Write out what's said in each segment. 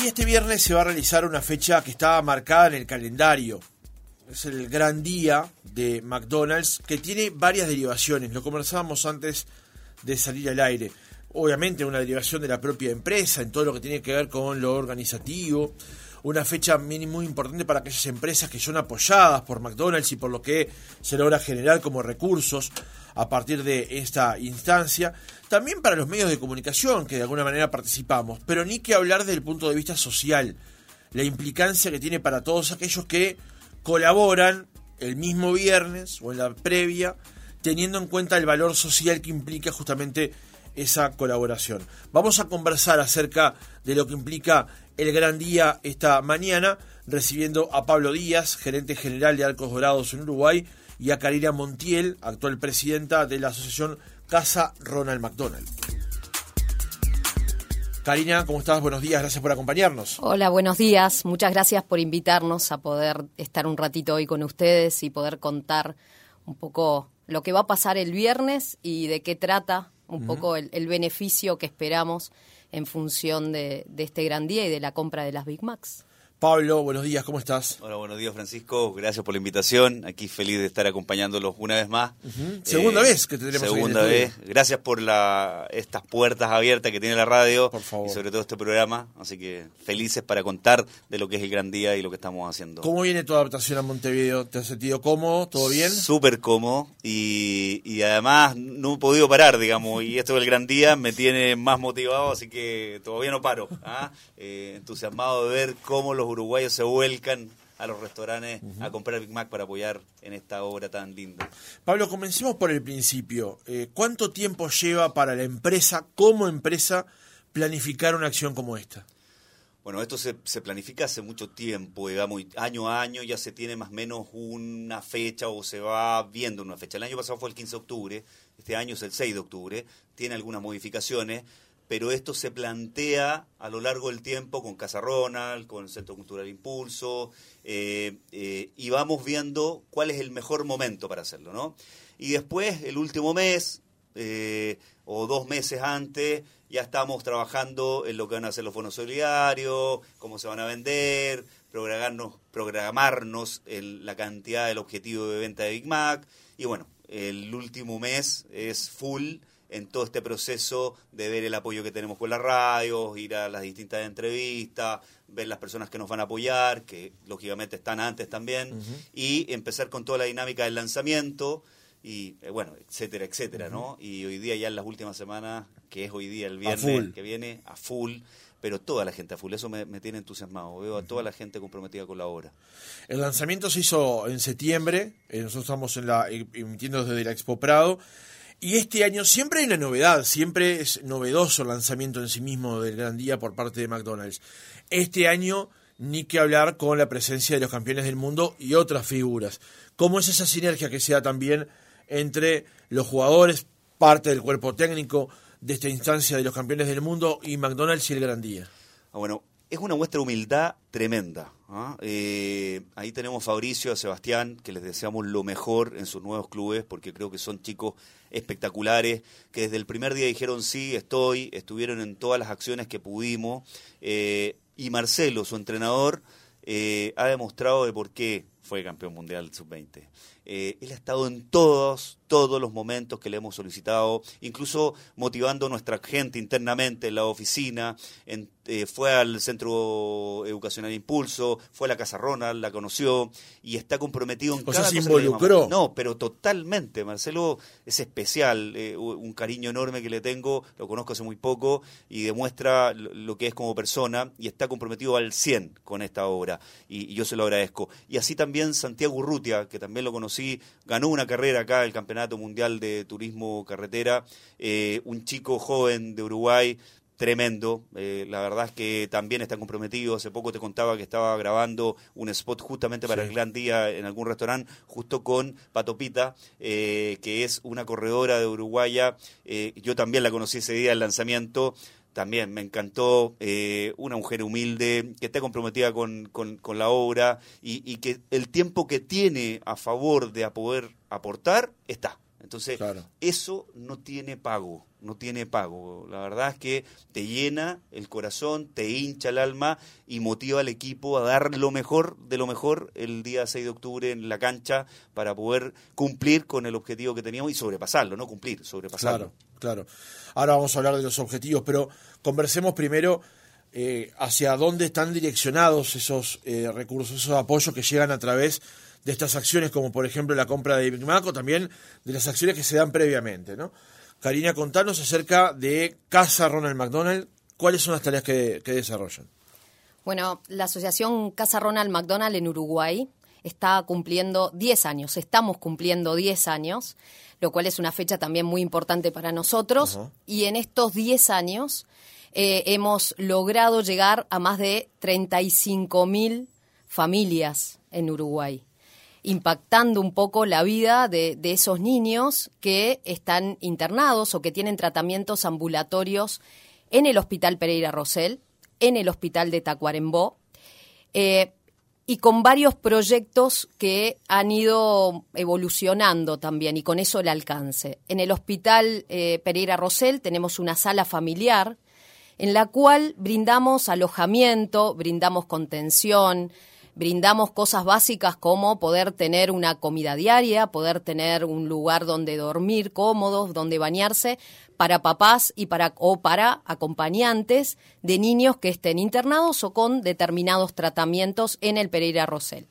Y este viernes se va a realizar una fecha que estaba marcada en el calendario. Es el gran día de McDonald's que tiene varias derivaciones. Lo conversábamos antes de salir al aire. Obviamente una derivación de la propia empresa en todo lo que tiene que ver con lo organizativo. Una fecha muy importante para aquellas empresas que son apoyadas por McDonald's y por lo que se logra generar como recursos a partir de esta instancia. También para los medios de comunicación que de alguna manera participamos, pero ni que hablar desde el punto de vista social, la implicancia que tiene para todos aquellos que colaboran el mismo viernes o en la previa, teniendo en cuenta el valor social que implica justamente esa colaboración. Vamos a conversar acerca de lo que implica el gran día esta mañana, recibiendo a Pablo Díaz, gerente general de Arcos Dorados en Uruguay, y a Karina Montiel, actual presidenta de la asociación Casa Ronald McDonald. Karina, ¿cómo estás? Buenos días, gracias por acompañarnos. Hola, buenos días. Muchas gracias por invitarnos a poder estar un ratito hoy con ustedes y poder contar un poco lo que va a pasar el viernes y de qué trata un poco el, beneficio que esperamos en función de, de este gran día y de la compra de las Big Macs. Pablo, buenos días, ¿cómo estás? Hola, buenos días Francisco, gracias por la invitación, aquí feliz de estar acompañándolos una vez más. Segunda eh, vez que te tenemos Segunda vez, gracias por la, estas puertas abiertas que tiene la radio y sobre todo este programa, así que felices para contar de lo que es el gran día y lo que estamos haciendo. ¿Cómo viene tu adaptación a Montevideo? ¿Te has sentido cómodo? ¿Todo bien? Súper cómodo y, y además no he podido parar, digamos, y esto del gran día me tiene más motivado, así que todavía no paro, ¿ah? eh, entusiasmado de ver cómo los uruguayos se vuelcan a los restaurantes a comprar Big Mac para apoyar en esta obra tan linda. Pablo, comencemos por el principio. Eh, ¿Cuánto tiempo lleva para la empresa, como empresa, planificar una acción como esta? Bueno, esto se, se, planifica hace mucho tiempo, digamos, año a año ya se tiene más o menos una fecha o se va viendo una fecha. El año pasado fue el 15 de octubre, este año es el 6 de octubre, tiene algunas modificaciones, pero esto se plantea a lo largo del tiempo con Casa Ronald, con el Centro Cultural Impulso, eh, eh, y vamos viendo cuál es el mejor momento para hacerlo, ¿no? Y después, el último mes, eh, o dos meses antes, ya estamos trabajando en lo que van a hacer los bonos solidarios, cómo se van a vender, programarnos, programarnos en la cantidad del objetivo de venta de Big Mac, y bueno, el último mes es full en todo este proceso de ver el apoyo que tenemos con la radio, ir a las distintas entrevistas, ver las personas que nos van a apoyar, que lógicamente están antes también, y empezar con toda la dinámica del lanzamiento y eh, bueno, etcétera, etcétera, ¿no? Y hoy día ya en las últimas semanas, que es hoy día el viernes que viene, a full, pero toda la gente a full, eso me, tiene entusiasmado, veo a toda la gente comprometida con la obra. El lanzamiento se hizo en septiembre, eh, nosotros estamos en la, emitiendo desde la Expo Prado, y este año siempre hay una novedad, siempre es novedoso el lanzamiento en sí mismo del Gran Día por parte de McDonald's. Este año ni que hablar con la presencia de los campeones del mundo y otras figuras. ¿Cómo es esa sinergia que se da también entre los jugadores, parte del cuerpo técnico de esta instancia de los campeones del mundo y McDonald's y el Gran Día? Ah, bueno, es una muestra de humildad tremenda. ¿Ah? Eh, ahí tenemos a Fabricio, a Sebastián, que les deseamos lo mejor en sus nuevos clubes, porque creo que son chicos espectaculares, que desde el primer día dijeron sí, estoy, estuvieron en todas las acciones que pudimos. Eh, y Marcelo, su entrenador, eh, ha demostrado de por qué fue campeón mundial sub-20. él ha estado en todos, todos los momentos que le hemos solicitado, incluso motivando a nuestra gente internamente en la oficina, eh, fue al Centro Educacional Impulso, fue a la Casa Ronald, la conoció y está comprometido en o cada sea, se involucró. No, pero totalmente. Marcelo es especial, eh, un cariño enorme que le tengo, lo conozco hace muy poco y demuestra lo que es como persona y está comprometido al 100 con esta obra y, y yo se lo agradezco. Y así también Santiago Urrutia, que también lo conocí, ganó una carrera acá, el campeonato Mundial de Turismo Carretera, eh, un chico joven de Uruguay tremendo. Eh, la verdad es que también está comprometido. Hace poco te contaba que estaba grabando un spot justamente para el Gran Día en algún restaurante, justo con Patopita, eh, que es una corredora de Uruguaya. yo también la conocí ese día del lanzamiento también me encantó eh, una mujer humilde que está comprometida con, con, la obra y, que el tiempo que tiene a favor de poder aportar está. Entonces, eso no tiene pago, no tiene pago. La verdad es que te llena el corazón, te hincha el alma y motiva al equipo a dar lo mejor de lo mejor el día 6 de octubre en la cancha para poder cumplir con el objetivo que teníamos y sobrepasarlo, no cumplir, sobrepasarlo. Claro, claro. Ahora vamos a hablar de los objetivos, pero conversemos primero eh, hacia dónde están direccionados esos eh, recursos, esos apoyos que llegan a través de estas acciones, como por ejemplo la compra de Big Mac o también de las acciones que se dan previamente. ¿no? Karina, contanos acerca de Casa Ronald McDonald. ¿Cuáles son las tareas que, desarrollan? Bueno, la asociación Casa Ronald McDonald en Uruguay está cumpliendo 10 años, estamos cumpliendo 10 años, lo cual es una fecha también muy importante para nosotros. Y en estos 10 años eh, hemos logrado llegar a más de 35 mil familias en Uruguay impactando un poco la vida de, esos niños que están internados o que tienen tratamientos ambulatorios en el Hospital Pereira Rosell, en el Hospital de Tacuarembó, eh, y con varios proyectos que han ido evolucionando también, y con eso el alcance. En el Hospital eh, Pereira Rosell tenemos una sala familiar en la cual brindamos alojamiento, brindamos contención, brindamos cosas básicas como poder tener una comida diaria, poder tener un lugar donde dormir cómodos, donde bañarse para papás y para o para acompañantes de niños que estén internados o con determinados tratamientos en el Pereira Rosell.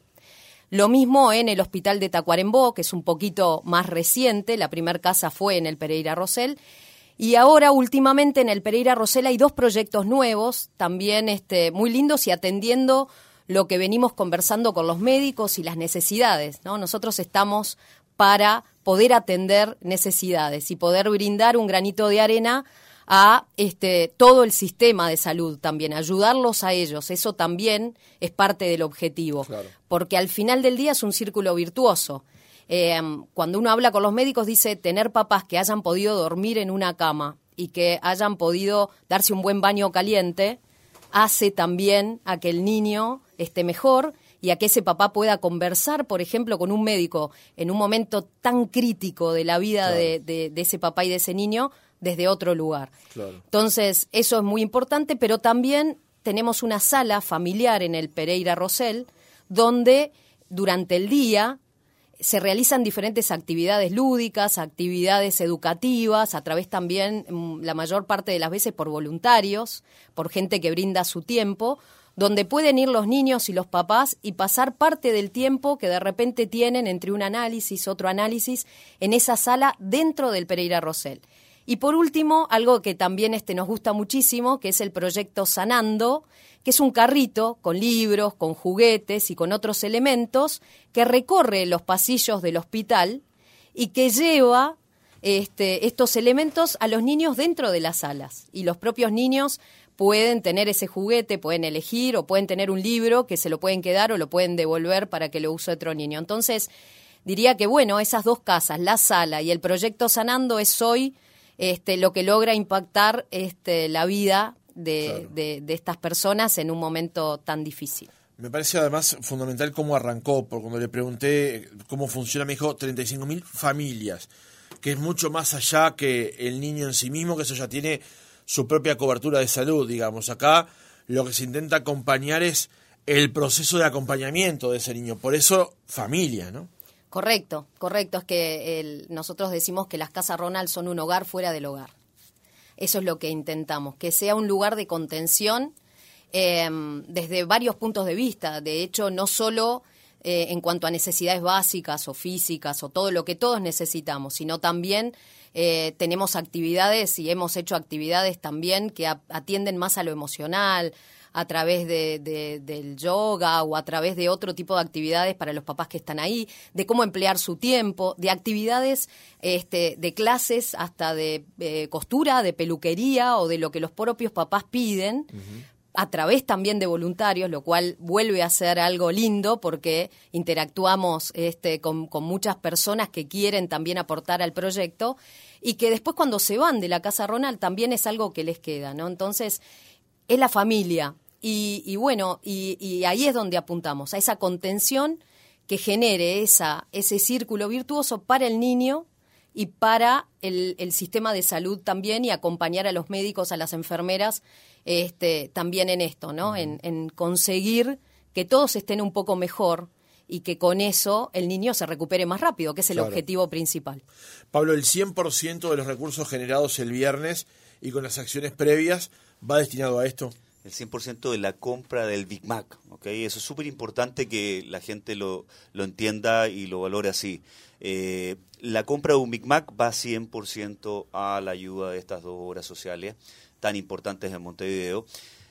Lo mismo en el Hospital de Tacuarembó, que es un poquito más reciente, la primera casa fue en el Pereira Rosell, y ahora, últimamente, en el Pereira Rosell hay dos proyectos nuevos, también este, muy lindos y atendiendo lo que venimos conversando con los médicos y las necesidades. ¿no? Nosotros estamos para poder atender necesidades y poder brindar un granito de arena a este todo el sistema de salud también, ayudarlos a ellos, eso también es parte del objetivo, porque al final del día es un círculo virtuoso. Eh, cuando uno habla con los médicos dice tener papás que hayan podido dormir en una cama y que hayan podido darse un buen baño caliente, hace también a que el niño esté mejor y a que ese papá pueda conversar, por ejemplo, con un médico en un momento tan crítico de la vida de, ese papá y de ese niño desde otro lugar. Entonces, eso es muy importante, pero también tenemos una sala familiar en el Pereira Rosell, donde durante el día se realizan diferentes actividades lúdicas, actividades educativas, a través también, mm, la mayor parte de las veces, por voluntarios, por gente que brinda su tiempo, donde pueden ir los niños y los papás y pasar parte del tiempo que de repente tienen entre un análisis, otro análisis, en esa sala dentro del Pereira Rosell. Y por último, algo que también este nos gusta muchísimo, que es el proyecto Sanando, que es un carrito con libros, con juguetes y con otros elementos que recorre los pasillos del hospital y que lleva este, estos elementos a los niños dentro de las salas. Y los propios niños pueden tener ese juguete, pueden elegir o pueden tener un libro que se lo pueden quedar o lo pueden devolver para que lo use otro niño. Entonces, diría que bueno, esas dos casas, la sala y el proyecto Sanando es hoy este, lo que logra impactar este, la vida de, estas personas en un momento tan difícil. Me parece además fundamental cómo arrancó, porque cuando le pregunté cómo funciona, me dijo 35.000 familias, que es mucho más allá que el niño en sí mismo, que eso ya tiene su propia cobertura de salud, digamos. Acá lo que se intenta acompañar es el proceso de acompañamiento de ese niño, por eso familia, ¿no? Correcto, correcto. Es que nosotros decimos que las casas Ronald son un hogar fuera del hogar. Eso es lo que intentamos, que sea un lugar de contención em, desde varios puntos de vista. De hecho, no solo eh, en cuanto a necesidades básicas o físicas o todo lo que todos necesitamos, sino también eh, tenemos actividades y hemos hecho actividades también que atienden más a lo emocional, a través de, del yoga o a través de otro tipo de actividades para los papás que están ahí, de cómo emplear su tiempo, de actividades este, de clases hasta de eh, costura, de peluquería o de lo que los propios papás piden. a través también de voluntarios, lo cual vuelve a ser algo lindo porque interactuamos este, con, con, muchas personas que quieren también aportar al proyecto y que después cuando se van de la Casa Ronald también es algo que les queda, ¿no? Entonces, es la familia, y, bueno, y, ahí es donde apuntamos, a esa contención que genere esa, ese círculo virtuoso para el niño y para el, el, sistema de salud también y acompañar a los médicos, a las enfermeras este, también en esto, ¿no? En, en conseguir que todos estén un poco mejor y que con eso el niño se recupere más rápido, que es el objetivo principal. Pablo, el 100% de los recursos generados el viernes y con las acciones previas va destinado a esto. El 100% de la compra del Big Mac, ¿ok? Eso es súper importante que la gente lo, lo, entienda y lo valore así. Eh, la compra de un Big Mac va 100% a la ayuda de estas dos obras sociales tan importantes en Montevideo.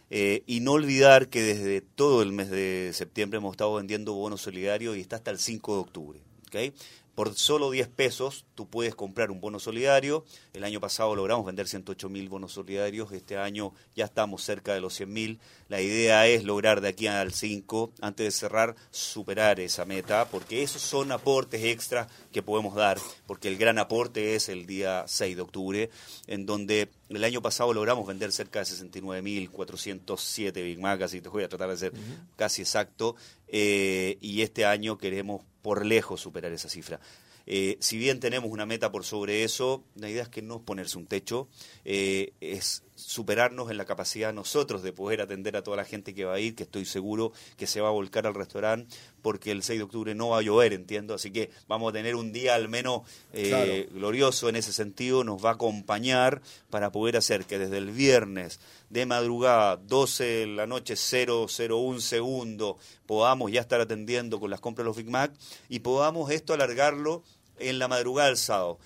Eh, y no olvidar que desde todo el mes de septiembre hemos estado vendiendo bonos solidarios y está hasta el 5 de octubre. ¿okay? Por solo 10 pesos tú puedes comprar un bono solidario. El año pasado logramos vender 108 mil bonos solidarios. Este año ya estamos cerca de los 100 mil. La idea es lograr de aquí al 5, antes de cerrar, superar esa meta, porque esos son aportes extras que podemos dar, porque el gran aporte es el día 6 de octubre, en donde el año pasado logramos vender cerca de 69.407 Big Mac, así te voy a tratar de ser casi exacto, eh, y este año queremos por lejos superar esa cifra. Eh, si bien tenemos una meta por sobre eso, la idea es que no es ponerse un techo, eh, es superarnos en la capacidad nosotros de poder atender a toda la gente que va a ir, que estoy seguro que se va a volcar al restaurante, porque el 6 de octubre no va a llover, entiendo, así que vamos a tener un día al menos eh, glorioso en ese sentido, nos va a acompañar para poder hacer que desde el viernes de madrugada, 12 de la noche, 001 segundo, podamos ya estar atendiendo con las compras de los Big Mac y podamos esto alargarlo en la madrugada del sábado.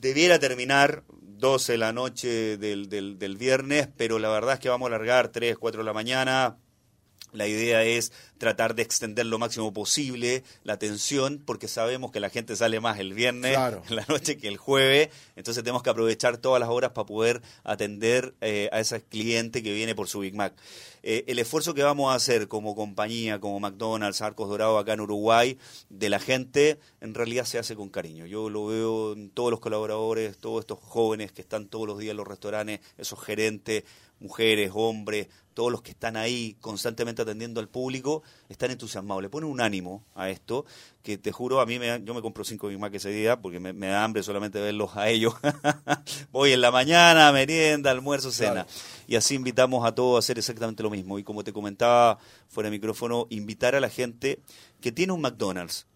Debiera terminar 12 de la noche del, del, del viernes, pero la verdad es que vamos a alargar 3, 4 de la mañana, la idea es tratar de extender lo máximo posible la atención, porque sabemos que la gente sale más el viernes en la noche que el jueves, entonces tenemos que aprovechar todas las horas para poder atender eh, a ese cliente que viene por su Big Mac. Eh, el esfuerzo que vamos a hacer como compañía, como McDonald's, Arcos Dorados acá en Uruguay, de la gente, en realidad se hace con cariño. Yo lo veo en todos los colaboradores, todos estos jóvenes que están todos los días en los restaurantes, esos gerentes, mujeres, hombres, todos los que están ahí constantemente atendiendo al público, están entusiasmados. Le ponen un ánimo a esto, que te juro, a mí me, yo me compro cinco Big Mac ese día, porque me, da hambre solamente verlos a ellos. Voy en la mañana, merienda, almuerzo, cena. Y así invitamos a todos a hacer exactamente lo mismo. Y como te comentaba fuera de micrófono, invitar a la gente que tiene un McDonald's,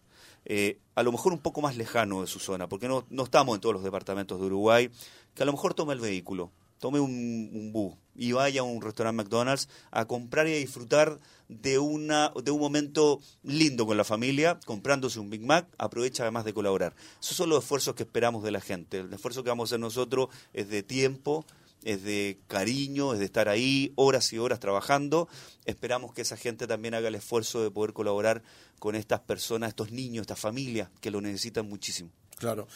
eh, a lo mejor un poco más lejano de su zona, porque no, no estamos en todos los departamentos de Uruguay, que a lo mejor tome el vehículo tome un, un bus y vaya a un restaurante McDonald's a comprar y a disfrutar de, una, de un momento lindo con la familia, comprándose un Big Mac, aprovecha además de colaborar. Esos son los esfuerzos que esperamos de la gente. El esfuerzo que vamos a hacer nosotros es de tiempo, es de cariño, es de estar ahí horas y horas trabajando. Esperamos que esa gente también haga el esfuerzo de poder colaborar con estas personas, estos niños, estas familias que lo necesitan muchísimo. Claro.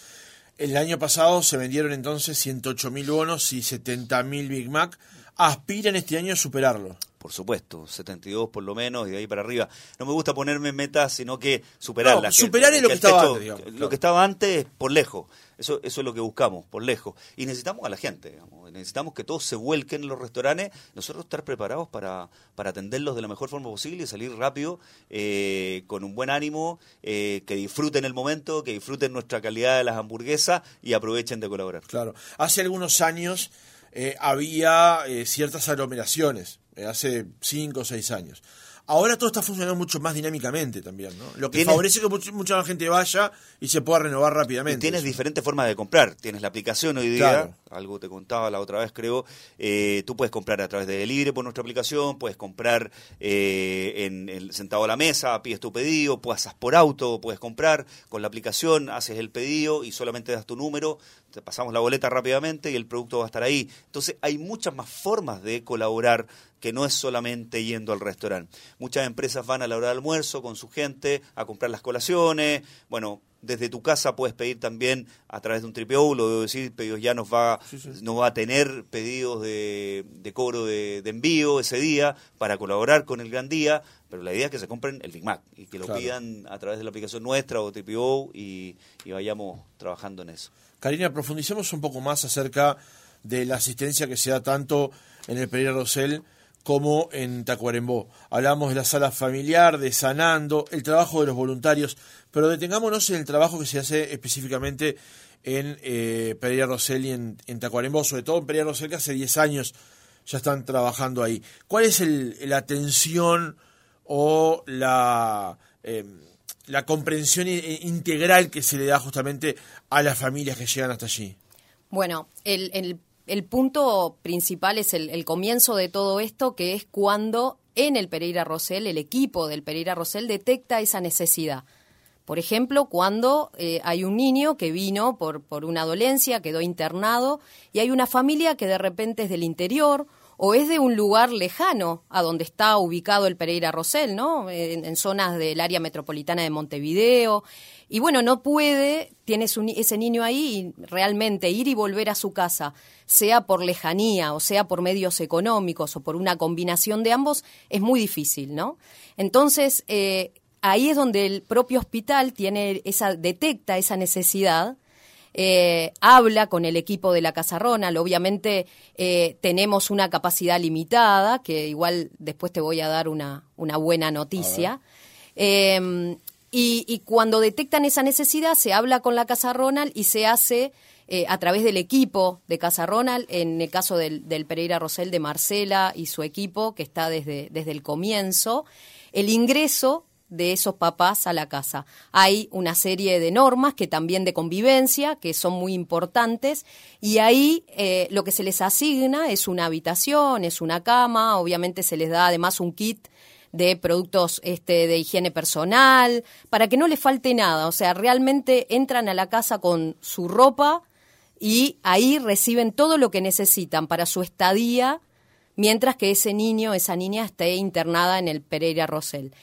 El año pasado se vendieron entonces 108 mil bonos y 70 mil Big Mac. ¿Aspiran este año a superarlo? Por supuesto, 72 por lo menos y de ahí para arriba. No me gusta ponerme metas, sino que superarlas. No, superar es lo que, estaba antes. Lo que estaba antes, por lejos. Eso, eso es lo que buscamos, por lejos. Y necesitamos a la gente, digamos. necesitamos que todos se vuelquen en los restaurantes, nosotros estar preparados para, para atenderlos de la mejor forma posible y salir rápido, eh, con un buen ánimo, eh, que disfruten el momento, que disfruten nuestra calidad de las hamburguesas y aprovechen de colaborar. Claro, hace algunos años eh, había ciertas aglomeraciones, hace cinco o seis años. Ahora todo está funcionando mucho más dinámicamente también, ¿no? Lo que favorece que mucha gente vaya y se pueda renovar rápidamente. tienes diferentes formas de comprar. Tienes la aplicación hoy día, algo te contaba la otra vez creo. Eh, tú puedes comprar a través de Delivery por nuestra aplicación, puedes comprar eh, en el sentado a la mesa, pides tu pedido, pasas por auto, puedes comprar con la aplicación, haces el pedido y solamente das tu número, te pasamos la boleta rápidamente y el producto va a estar ahí. Entonces hay muchas más formas de colaborar que no es solamente yendo al restaurante. Muchas empresas van a la hora de almuerzo con su gente a comprar las colaciones. Bueno, desde tu casa puedes pedir también a través de un tripeo, lo debo decir, pedidos ya nos va, va a tener pedidos de, cobro de, envío ese día para colaborar con el gran día, pero la idea es que se compren el Big Mac y que lo pidan a través de la aplicación nuestra o TPO y, y vayamos trabajando en eso. Karina, profundicemos un poco más acerca de la asistencia que se da tanto en el Pereira Rosell como en Tacuarembó. Hablamos de la sala familiar, de Sanando, el trabajo de los voluntarios, pero detengámonos en el trabajo que se hace específicamente en eh, Pereira y en, Tacuarembó, sobre todo en Pereira Rosell que hace 10 años ya están trabajando ahí. ¿Cuál es la atención o la, eh, comprensión integral que se le da justamente a las familias que llegan hasta allí? Bueno, el, el, punto principal es el, el, comienzo de todo esto, que es cuando en el Pereira Rosell, el equipo del Pereira Rosell detecta esa necesidad. Por ejemplo, cuando eh, hay un niño que vino por, por una dolencia, quedó internado, y hay una familia que de repente es del interior o es de un lugar lejano a donde está ubicado el Pereira Rosell, ¿no? En, zonas del área metropolitana de Montevideo. Y bueno, no puede, tiene ese niño ahí y realmente ir y volver a su casa, sea por lejanía o sea por medios económicos o por una combinación de ambos, es muy difícil, ¿no? Entonces, eh, ahí es donde el propio hospital tiene esa, detecta esa necesidad. Eh, habla con el equipo de la Casa Ronald. Obviamente eh, tenemos una capacidad limitada, que igual después te voy a dar una, una buena noticia. Em, y, cuando detectan esa necesidad, se habla con la Casa Ronald y se hace eh, a través del equipo de Casa Ronald, en el caso del, del, Pereira Rosell de Marcela y su equipo, que está desde, desde el comienzo, el ingreso de esos papás a la casa. Hay una serie de normas que también de convivencia, que son muy importantes, y ahí eh, lo que se les asigna es una habitación, es una cama, obviamente se les da además un kit de productos este, de higiene personal, para que no les falte nada, o sea, realmente entran a la casa con su ropa y ahí reciben todo lo que necesitan para su estadía, mientras que ese niño, esa niña esté internada en el Pereira Rosell.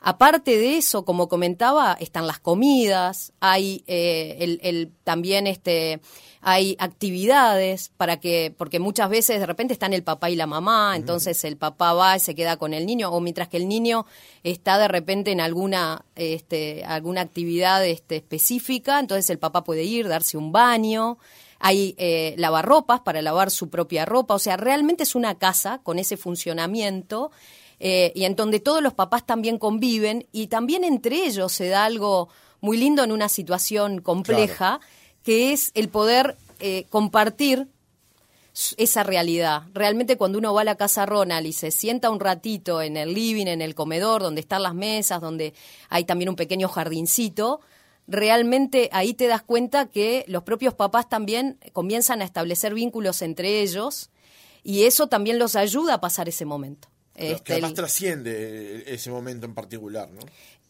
Aparte de eso, como comentaba, están las comidas, hay eh, el, también este, hay actividades para que, porque muchas veces de repente están el papá y la mamá, entonces el papá va y se queda con el niño, o mientras que el niño está de repente en alguna, este, alguna actividad este, específica, entonces el papá puede ir, darse un baño hay eh, lavarropas para lavar su propia ropa, o sea, realmente es una casa con ese funcionamiento eh, y en donde todos los papás también conviven y también entre ellos se da algo muy lindo en una situación compleja, que es el poder eh, compartir esa realidad. Realmente cuando uno va a la casa Ronald y se sienta un ratito en el living, en el comedor, donde están las mesas, donde hay también un pequeño jardincito, realmente ahí te das cuenta que los propios papás también comienzan a establecer vínculos entre ellos y eso también los ayuda a pasar ese momento. Este, que además trasciende ese momento en particular, ¿no?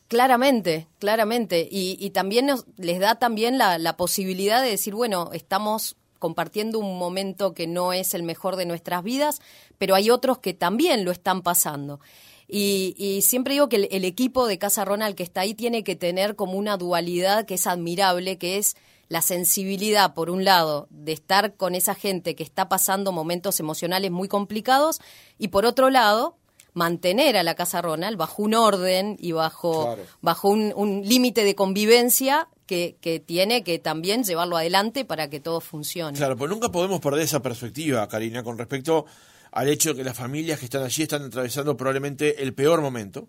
Claramente, claramente. Y, también nos, les da también la, posibilidad de decir, bueno, estamos compartiendo un momento que no es el mejor de nuestras vidas, pero hay otros que también lo están pasando. Y, siempre digo que el, el, equipo de Casa Ronald que está ahí tiene que tener como una dualidad que es admirable, que es la sensibilidad, por un lado, de estar con esa gente que está pasando momentos emocionales muy complicados, y por otro lado, mantener a la Casa Ronald bajo un orden y bajo, bajo un, límite de convivencia que, que, tiene que también llevarlo adelante para que todo funcione. Claro, pues nunca podemos perder esa perspectiva, Karina, con respecto al hecho de que las familias que están allí están atravesando probablemente el peor momento,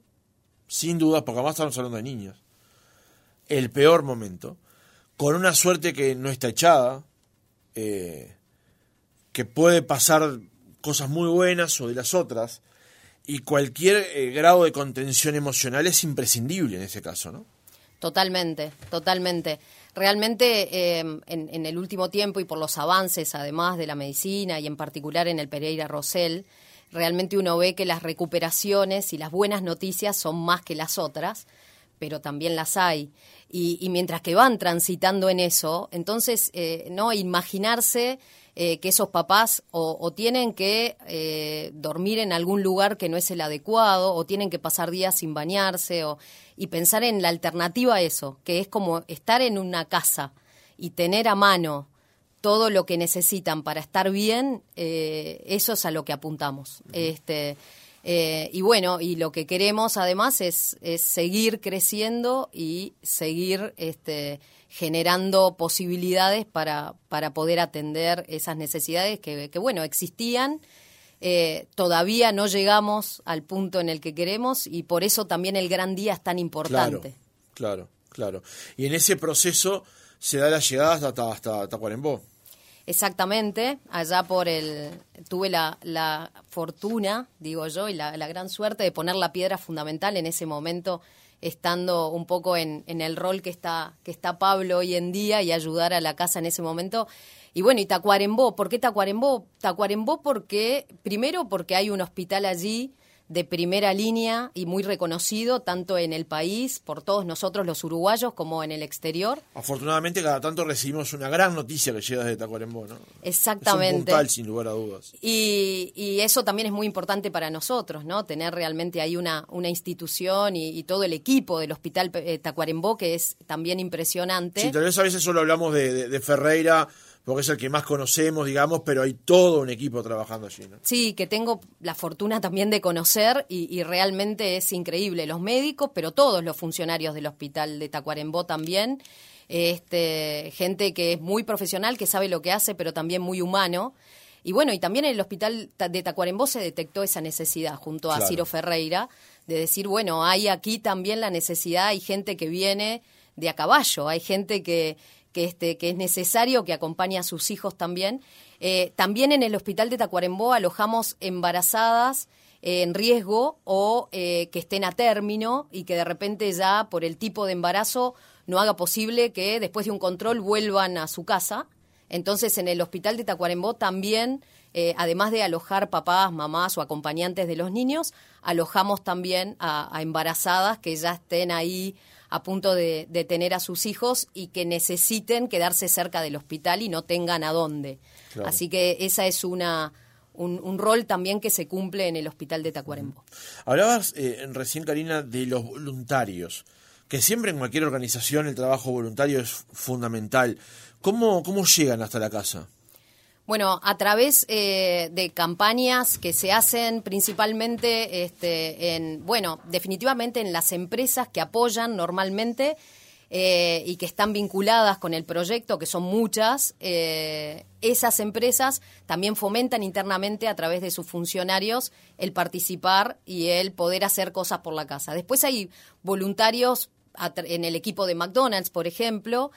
sin duda, porque además estamos hablando de niños, el peor momento, con una suerte que no está echada, eh, que puede pasar cosas muy buenas o de las otras, y cualquier eh, grado de contención emocional es imprescindible en ese caso, ¿no? Totalmente, totalmente. Realmente eh, en, el último tiempo y por los avances, además de la medicina y en particular en el Pereira Rosell, realmente uno ve que las recuperaciones y las buenas noticias son más que las otras, pero también las hay. Y, mientras que van transitando en eso, entonces, eh, no imaginarse eh, que esos papás o, tienen que eh, dormir en algún lugar que no es el adecuado, o tienen que pasar días sin bañarse, o, y pensar en la alternativa a eso, que es como estar en una casa y tener a mano todo lo que necesitan para estar bien, eh, eso es a lo que apuntamos. Este, y bueno, y lo que queremos además es, es seguir creciendo y seguir este, generando posibilidades para, para poder atender esas necesidades que, bueno, existían. Eh, todavía no llegamos al punto en el que queremos y por eso también el gran día es tan importante. Claro, claro, claro. Y en ese proceso se da la llegada hasta, hasta Tacuarembó. Exactamente, allá por el... Tuve la, la fortuna, digo yo, y la, gran suerte de poner la piedra fundamental en ese momento, estando un poco en, en el rol que está, que está Pablo hoy en día y ayudar a la casa en ese momento. Y bueno, y Tacuarembó, ¿por qué Tacuarembó? Tacuarembó porque, primero porque hay un hospital allí de primera línea y muy reconocido tanto en el país, por todos nosotros los uruguayos, como en el exterior. Afortunadamente cada tanto recibimos una gran noticia que llega desde Tacuarembó, ¿no? Exactamente. Es un puntal, sin lugar a dudas. Y, y, eso también es muy importante para nosotros, ¿no? Tener realmente ahí una, una institución y, y todo el equipo del Hospital eh, Tacuarembó, que es también impresionante. Sí, tal vez a veces solo hablamos de, de, de Ferreira porque es el que más conocemos, digamos, pero hay todo un equipo trabajando allí. ¿no? Sí, que tengo la fortuna también de conocer y, y, realmente es increíble. Los médicos, pero todos los funcionarios del hospital de Tacuarembó también. Este, gente que es muy profesional, que sabe lo que hace, pero también muy humano. Y bueno, y también en el hospital de Tacuarembó se detectó esa necesidad junto a claro. Ciro Ferreira de decir, bueno, hay aquí también la necesidad, hay gente que viene de a caballo, hay gente que que, este, que es necesario, que acompañe a sus hijos también. Eh, también en el hospital de Tacuarembó alojamos embarazadas eh, en riesgo o eh, que estén a término y que de repente ya por el tipo de embarazo no haga posible que después de un control vuelvan a su casa. Entonces en el hospital de Tacuarembó también, además de alojar papás, mamás o acompañantes de los niños, alojamos también a embarazadas que ya estén ahí a punto de, de, tener a sus hijos y que necesiten quedarse cerca del hospital y no tengan a dónde. Claro. Así que esa es una... Un, un, rol también que se cumple en el hospital de Tacuarembó. Hablabas eh, recién, Karina, de los voluntarios, que siempre en cualquier organización el trabajo voluntario es fundamental. ¿Cómo, cómo llegan hasta la casa? Bueno, a través eh, de campañas que se hacen principalmente este, en, bueno, definitivamente en las empresas que apoyan normalmente eh, y que están vinculadas con el proyecto, que son muchas, eh, esas empresas también fomentan internamente a través de sus funcionarios el participar y el poder hacer cosas por la casa. Después hay voluntarios en el equipo de McDonald's, por ejemplo,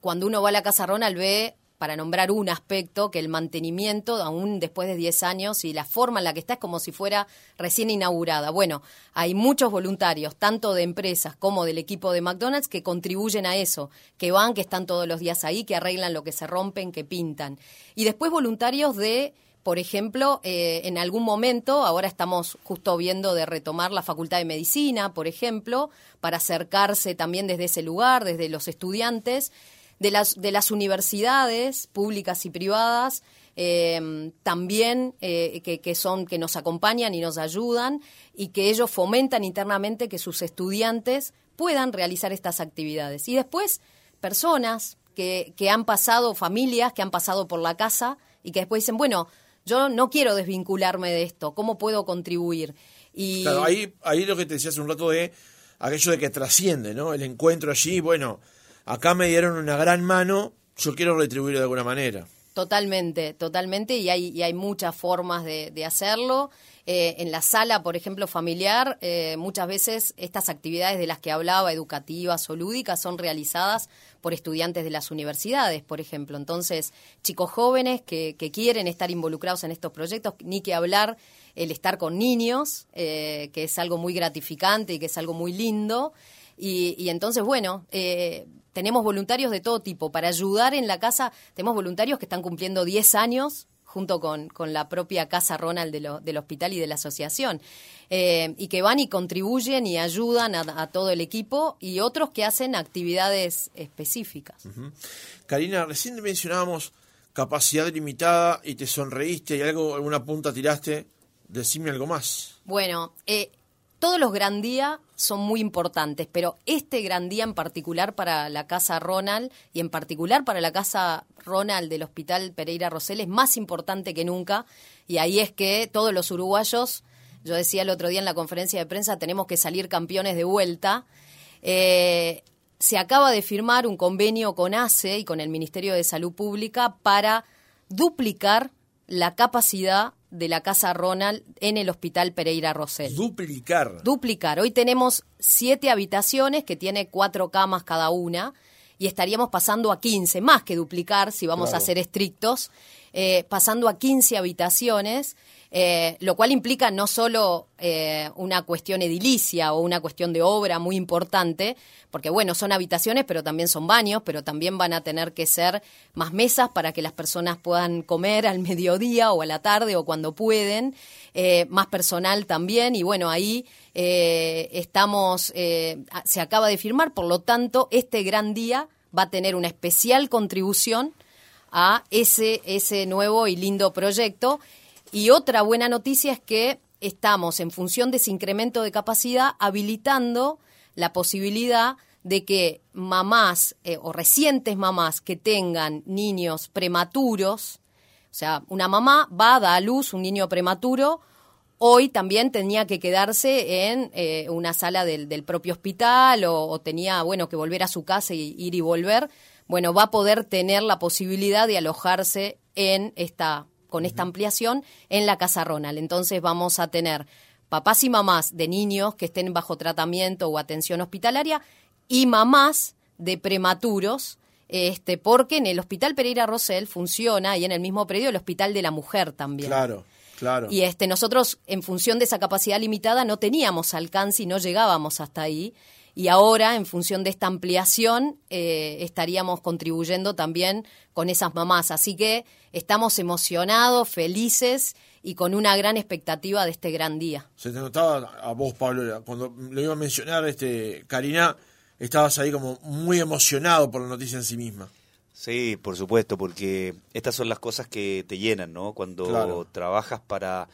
cuando uno va a la casa Ronald ve para nombrar un aspecto, que el mantenimiento, aún después de 10 años, y la forma en la que está es como si fuera recién inaugurada. Bueno, hay muchos voluntarios, tanto de empresas como del equipo de McDonald's, que contribuyen a eso, que van, que están todos los días ahí, que arreglan lo que se rompen, que pintan. Y después voluntarios de por ejemplo, eh, en algún momento, ahora estamos justo viendo de retomar la Facultad de Medicina, por ejemplo, para acercarse también desde ese lugar, desde los estudiantes, de las, de las universidades públicas y privadas, eh, también eh, que, que, son que nos acompañan y nos ayudan y que ellos fomentan internamente que sus estudiantes puedan realizar estas actividades. Y después, personas que, que han pasado, familias que han pasado por la casa y que después dicen, bueno, yo no quiero desvincularme de esto, ¿cómo puedo contribuir? Y... Claro, ahí, ahí lo que te decía hace un rato de aquello de que trasciende, ¿no? El encuentro allí, bueno, acá me dieron una gran mano, yo quiero retribuir de alguna manera. Totalmente, totalmente, y hay, y hay muchas formas de, hacerlo. Eh, en la sala, por ejemplo, familiar, eh, muchas veces estas actividades de las que hablaba, educativas o lúdicas, son realizadas por estudiantes de las universidades, por ejemplo. Entonces, chicos jóvenes que, que quieren estar involucrados en estos proyectos, ni que hablar el estar con niños, eh, que es algo muy gratificante y que es algo muy lindo. Y, y entonces, bueno, eh, tenemos voluntarios de todo tipo. Para ayudar en la casa, tenemos voluntarios que están cumpliendo 10 años junto con, con la propia Casa Ronald de lo, del hospital y de la asociación, eh, y que van y contribuyen y ayudan a, a, todo el equipo, y otros que hacen actividades específicas. Uh -huh. Karina, recién mencionábamos capacidad limitada y te sonreíste y algo, alguna punta tiraste. Decime algo más. Bueno, eh, todos los gran día son muy importantes, pero este gran día en particular para la Casa Ronald y en particular para la Casa Ronald del Hospital Pereira Rosell es más importante que nunca y ahí es que todos los uruguayos, yo decía el otro día en la conferencia de prensa, tenemos que salir campeones de vuelta. Eh, se acaba de firmar un convenio con ACE y con el Ministerio de Salud Pública para duplicar la capacidad de la Casa Ronald en el Hospital Pereira Rosell. Duplicar. Duplicar. Hoy tenemos siete habitaciones que tiene cuatro camas cada una y estaríamos pasando a 15, más que duplicar si vamos a ser estrictos, eh, pasando a 15 habitaciones. Eh, lo cual implica no solo eh, una cuestión edilicia o una cuestión de obra muy importante, porque bueno, son habitaciones, pero también son baños, pero también van a tener que ser más mesas para que las personas puedan comer al mediodía o a la tarde o cuando pueden, eh, más personal también, y bueno, ahí estamos, se acaba de firmar, por lo tanto, este gran día va a tener una especial contribución a ese, ese nuevo y lindo proyecto. Y otra buena noticia es que estamos, en función de ese incremento de capacidad, habilitando la posibilidad de que mamás eh, o recientes mamás que tengan niños prematuros, o sea, una mamá va, da a luz un niño prematuro, hoy también tenía que quedarse en eh, una sala del, propio hospital o, tenía, bueno, que volver a su casa y ir y volver, bueno, va a poder tener la posibilidad de alojarse en esta con esta ampliación en la Casa Ronald. Entonces vamos a tener papás y mamás de niños que estén bajo tratamiento o atención hospitalaria y mamás de prematuros, este, porque en el Hospital Pereira Rosell funciona y en el mismo predio el Hospital de la Mujer también. Claro. Claro. Y este, nosotros, en función de esa capacidad limitada, no teníamos alcance y no llegábamos hasta ahí y ahora, en función de esta ampliación, eh, estaríamos contribuyendo también con esas mamás. Así que estamos emocionados, felices y con una gran expectativa de este gran día. Se te notaba a vos, Pablo, cuando lo iba a mencionar, este, Karina, estabas ahí como muy emocionado por la noticia en sí misma. Sí, por supuesto, porque estas son las cosas que te llenan, ¿no? Cuando trabajas para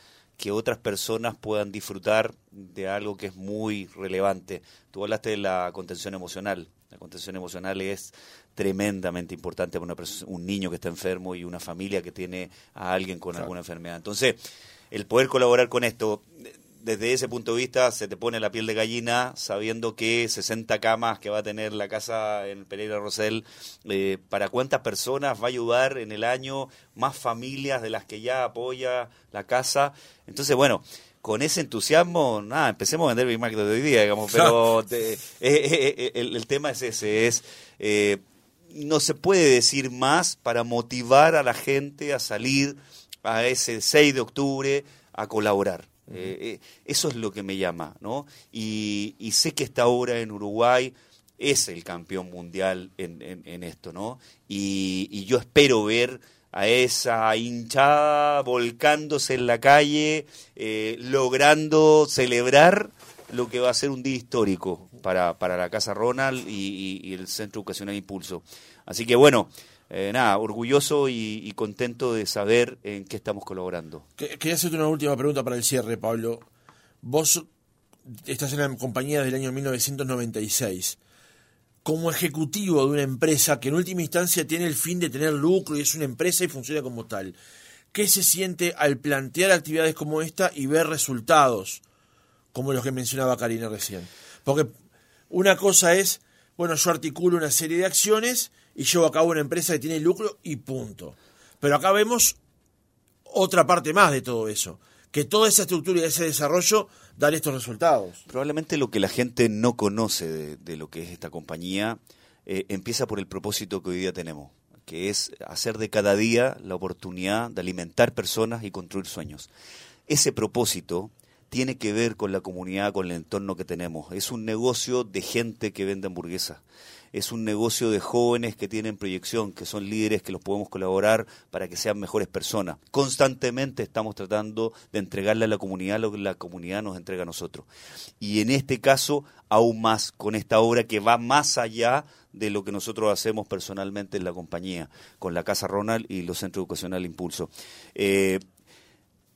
que otras personas puedan disfrutar de algo que es muy relevante. Tú hablaste de la contención emocional. La contención emocional es tremendamente importante para un niño que está enfermo y una familia que tiene a alguien con alguna enfermedad. Entonces, el poder colaborar con esto, desde ese punto de vista se te pone la piel de gallina sabiendo que 60 camas que va a tener la casa en Pereira Rosell, eh, ¿para cuántas personas va a ayudar en el año? Más familias de las que ya apoya la casa. Entonces, bueno, con ese entusiasmo, nada, empecemos a vender Big Mac de hoy día, digamos, pero eh, eh, el, el, tema es ese, es... no se puede decir más para motivar a la gente a salir a ese 6 de octubre a colaborar. Eh, eh, eso es lo que me llama, ¿no? Y, sé que esta obra en Uruguay es el campeón mundial en, esto, ¿no? Y, yo espero ver a esa hinchada volcándose en la calle, eh, logrando celebrar lo que va a ser un día histórico para, para la Casa Ronald y, y el Centro Educacional Impulso. Así que bueno, eh, nada, orgulloso y, contento de saber en qué estamos colaborando. Quería hacerte una última pregunta para el cierre, Pablo. Vos estás en la compañía del año 1996. Como ejecutivo de una empresa que en última instancia tiene el fin de tener lucro y es una empresa y funciona como tal, ¿qué se siente al plantear actividades como esta y ver resultados como los que mencionaba Karina recién? Porque una cosa es, bueno, yo articulo una serie de acciones y llevo a cabo una empresa que tiene lucro y punto. Pero acá vemos otra parte más de todo eso, que toda esa estructura y ese desarrollo dan estos resultados. Probablemente lo que la gente no conoce de, lo que es esta compañía eh, empieza por el propósito que hoy día tenemos, que es hacer de cada día la oportunidad de alimentar personas y construir sueños. Ese propósito tiene que ver con la comunidad, con el entorno que tenemos. Es un negocio de gente que vende hamburguesas es un negocio de jóvenes que tienen proyección, que son líderes, que los podemos colaborar para que sean mejores personas. Constantemente estamos tratando de entregarle a la comunidad lo que la comunidad nos entrega a nosotros. Y en este caso, aún más con esta obra que va más allá de lo que nosotros hacemos personalmente en la compañía, con la Casa Ronald y los Centros Educacional Impulso. Eh,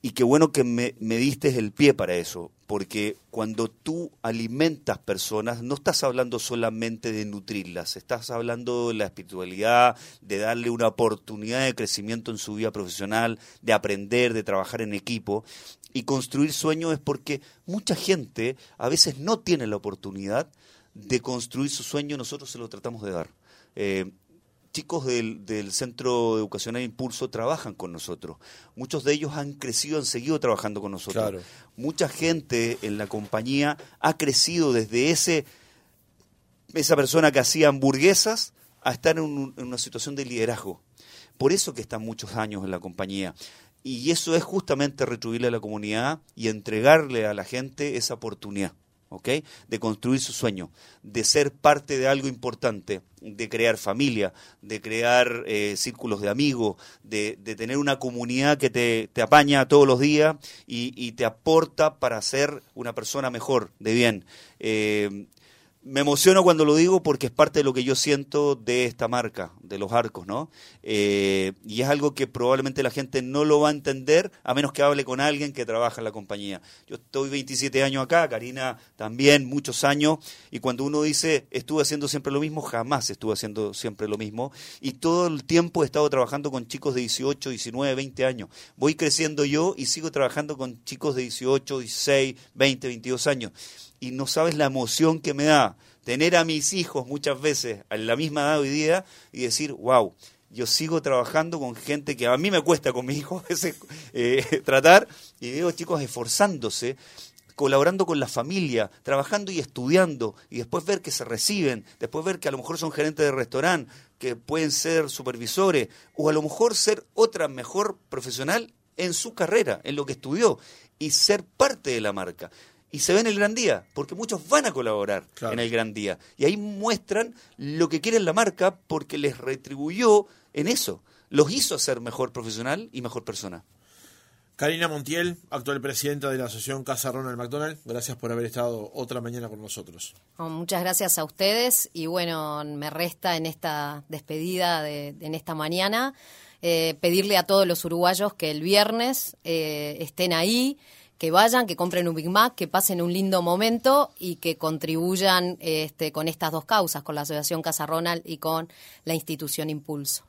y qué bueno que me, me diste el pie para eso, porque cuando tú alimentas personas, no estás hablando solamente de nutrirlas, estás hablando de la espiritualidad, de darle una oportunidad de crecimiento en su vida profesional, de aprender, de trabajar en equipo. Y construir sueños es porque mucha gente a veces no tiene la oportunidad de construir su sueño, nosotros se lo tratamos de dar. Eh, chicos del, del, Centro Educacional Impulso trabajan con nosotros. Muchos de ellos han crecido, han seguido trabajando con nosotros. Mucha gente en la compañía ha crecido desde ese esa persona que hacía hamburguesas a estar en, en una situación de liderazgo. Por eso que están muchos años en la compañía. Y eso es justamente retribuirle a la comunidad y entregarle a la gente esa oportunidad. ¿Ok? De construir su sueño, de ser parte de algo importante, de crear familia, de crear eh, círculos de amigos, de, de, tener una comunidad que te, te apaña todos los días y, y, te aporta para ser una persona mejor, de bien. Eh, me emociono cuando lo digo porque es parte de lo que yo siento de esta marca, de los arcos, ¿no? Eh, y es algo que probablemente la gente no lo va a entender a menos que hable con alguien que trabaja en la compañía. Yo estoy 27 años acá, Karina también, muchos años, y cuando uno dice estuve haciendo siempre lo mismo, jamás estuve haciendo siempre lo mismo. Y todo el tiempo he estado trabajando con chicos de 18, 19, 20 años. Voy creciendo yo y sigo trabajando con chicos de 18, 16, 20, 22 años y no sabes la emoción que me da tener a mis hijos muchas veces a la misma edad hoy día y decir, wow, yo sigo trabajando con gente que a mí me cuesta con mis hijos eh, tratar y veo chicos esforzándose colaborando con la familia, trabajando y estudiando, y después ver que se reciben, después ver que a lo mejor son gerentes de restaurante, que pueden ser supervisores, o a lo mejor ser otra mejor profesional en su carrera, en lo que estudió, y ser parte de la marca y se ve en el gran día, porque muchos van a colaborar claro. en el gran día. Y ahí muestran lo que quiere la marca porque les retribuyó en eso. Los hizo ser mejor profesional y mejor persona. Karina Montiel, actual presidenta de la Asociación Casa Ronald McDonald, gracias por haber estado otra mañana con nosotros. Oh, muchas gracias a ustedes y bueno, me resta en esta despedida de, en esta mañana eh, pedirle a todos los uruguayos que el viernes eh, estén ahí que vayan, que compren un Big Mac, que pasen un lindo momento y que contribuyan este, con estas dos causas, con la Asociación Casa Ronald y con la institución Impulso.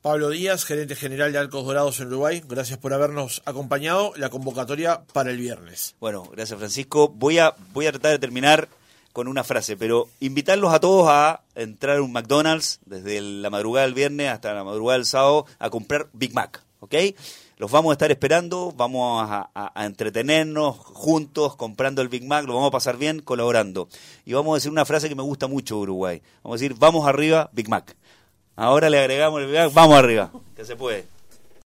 Pablo Díaz, gerente general de Arcos Dorados en Uruguay, gracias por habernos acompañado. La convocatoria para el viernes. Bueno, gracias Francisco. Voy a, voy a tratar de terminar con una frase, pero invitarlos a todos a entrar a un McDonald's desde la madrugada del viernes hasta la madrugada del sábado a comprar Big Mac, ¿ok? Los vamos a estar esperando, vamos a, a, entretenernos juntos comprando el Big Mac, lo vamos a pasar bien colaborando. Y vamos a decir una frase que me gusta mucho Uruguay. Vamos a decir, vamos arriba, Big Mac. Ahora le agregamos el Big Mac, vamos arriba, que se puede.